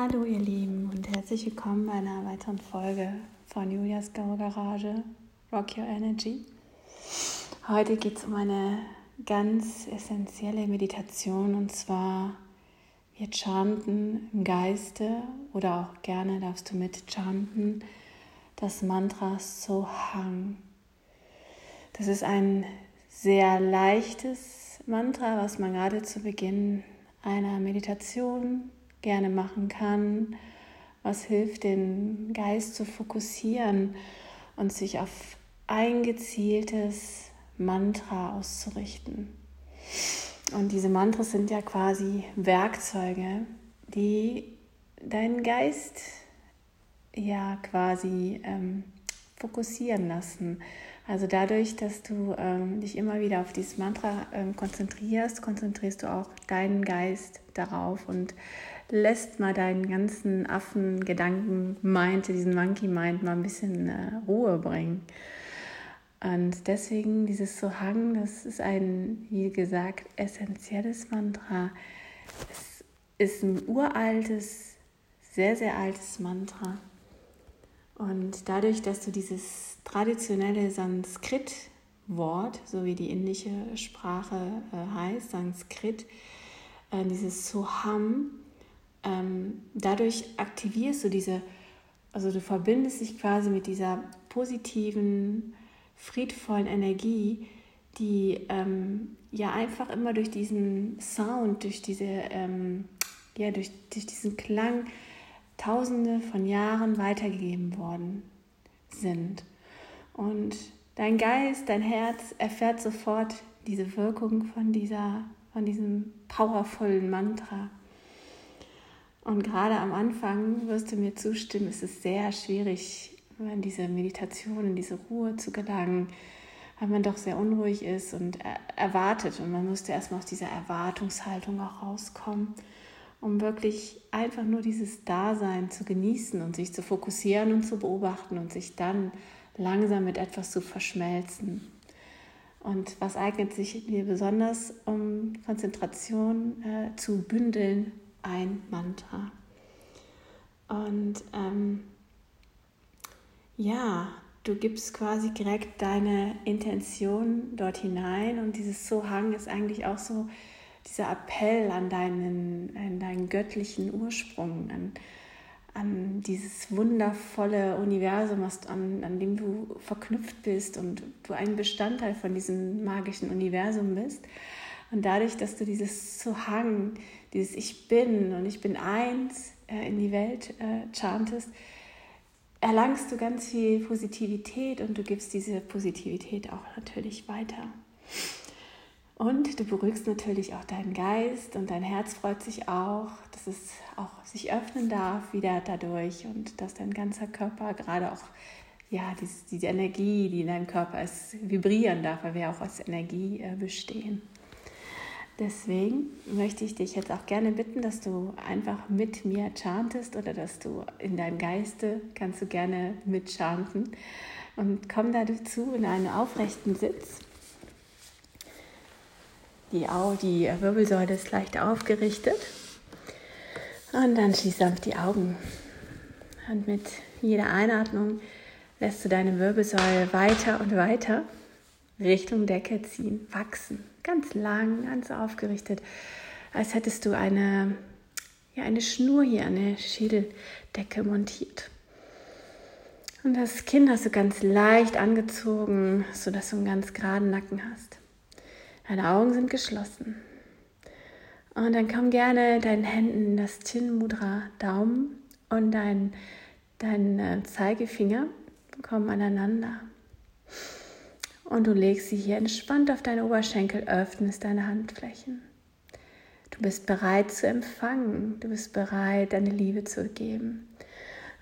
Hallo ihr Lieben und herzlich willkommen bei einer weiteren Folge von Julias Go Garage Rock Your Energy. Heute geht es um eine ganz essentielle Meditation und zwar wir chanten im Geiste oder auch gerne darfst du mit chanten das Mantra Sohang. Das ist ein sehr leichtes Mantra, was man gerade zu Beginn einer Meditation gerne machen kann, was hilft, den Geist zu fokussieren und sich auf ein gezieltes Mantra auszurichten. Und diese Mantras sind ja quasi Werkzeuge, die deinen Geist ja quasi ähm, fokussieren lassen. Also dadurch, dass du ähm, dich immer wieder auf dieses Mantra ähm, konzentrierst, konzentrierst du auch deinen Geist darauf und lässt mal deinen ganzen Affengedanken, meinte diesen Monkey Mind mal ein bisschen äh, Ruhe bringen. Und deswegen dieses Sohang, das ist ein, wie gesagt, essentielles Mantra. Es ist ein uraltes, sehr, sehr altes Mantra. Und dadurch, dass du dieses traditionelle Sanskrit-Wort, so wie die indische Sprache äh, heißt, Sanskrit, äh, dieses Soham, ähm, dadurch aktivierst du diese, also du verbindest dich quasi mit dieser positiven, friedvollen Energie, die ähm, ja einfach immer durch diesen Sound, durch diese, ähm, ja, durch, durch diesen Klang tausende von Jahren weitergegeben worden sind. Und dein Geist, dein Herz erfährt sofort diese Wirkung von dieser, von diesem powervollen Mantra. Und gerade am Anfang wirst du mir zustimmen, es ist sehr schwierig, in diese Meditation, in diese Ruhe zu gelangen, weil man doch sehr unruhig ist und erwartet. Und man müsste erstmal aus dieser Erwartungshaltung auch rauskommen, um wirklich einfach nur dieses Dasein zu genießen und sich zu fokussieren und zu beobachten und sich dann langsam mit etwas zu verschmelzen. Und was eignet sich mir besonders, um Konzentration äh, zu bündeln ein Mantra. Und ähm, ja, du gibst quasi direkt deine Intention dort hinein und dieses Sohang ist eigentlich auch so dieser Appell an deinen, an deinen göttlichen Ursprung, an, an dieses wundervolle Universum, an, an dem du verknüpft bist und du ein Bestandteil von diesem magischen Universum bist. Und dadurch, dass du dieses Zuhang, dieses Ich bin und ich bin eins äh, in die Welt äh, chantest, erlangst du ganz viel Positivität und du gibst diese Positivität auch natürlich weiter. Und du beruhigst natürlich auch deinen Geist und dein Herz freut sich auch, dass es auch sich öffnen darf wieder dadurch und dass dein ganzer Körper gerade auch, ja, diese, diese Energie, die in deinem Körper ist, vibrieren darf, weil wir auch aus Energie äh, bestehen. Deswegen möchte ich dich jetzt auch gerne bitten, dass du einfach mit mir chantest oder dass du in deinem Geiste kannst du gerne mit chanten und komm dazu in einen aufrechten Sitz. Die, die Wirbelsäule ist leicht aufgerichtet und dann schließ sanft die Augen. Und mit jeder Einatmung lässt du deine Wirbelsäule weiter und weiter Richtung Decke ziehen, wachsen ganz lang, ganz aufgerichtet, als hättest du eine, ja, eine Schnur hier der Schädeldecke montiert. Und das Kinn hast du ganz leicht angezogen, sodass du einen ganz geraden Nacken hast. Deine Augen sind geschlossen. Und dann komm gerne deinen Händen das Chin Mudra Daumen und dein, dein äh, Zeigefinger kommen aneinander und du legst sie hier entspannt auf deine Oberschenkel, öffnest deine Handflächen. Du bist bereit zu empfangen, du bist bereit, deine Liebe zu geben.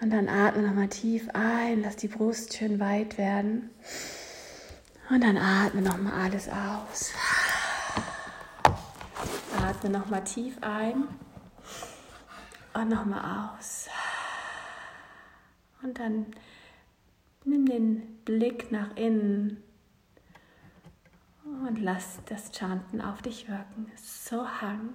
Und dann atme nochmal tief ein, lass die Brust schön weit werden. Und dann atme nochmal alles aus. Atme nochmal tief ein und nochmal aus. Und dann nimm den Blick nach innen und lass das Chanten auf dich wirken. So hang.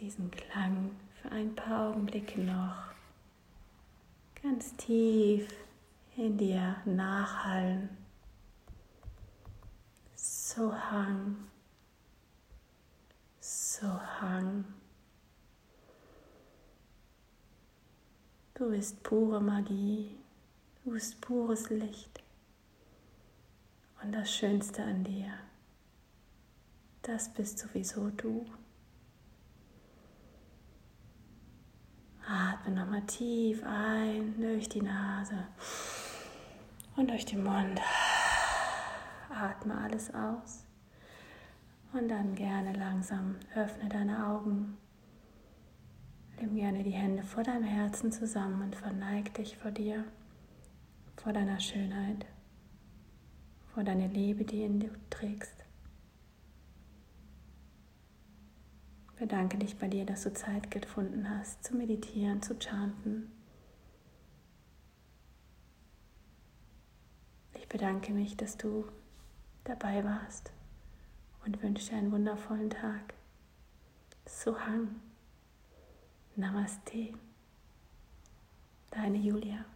Diesen Klang für ein paar Augenblicke noch ganz tief in dir nachhallen. So hang, so hang. Du bist pure Magie, du bist pures Licht. Und das Schönste an dir, das bist sowieso du. Atme nochmal tief ein durch die Nase und durch den Mund. Atme alles aus und dann gerne langsam öffne deine Augen. Nimm gerne die Hände vor deinem Herzen zusammen und verneig dich vor dir, vor deiner Schönheit, vor deiner Liebe, die in dir trägst. Bedanke dich bei dir, dass du Zeit gefunden hast, zu meditieren, zu chanten. Ich bedanke mich, dass du dabei warst und wünsche dir einen wundervollen Tag. Suhang. Namaste. Deine Julia.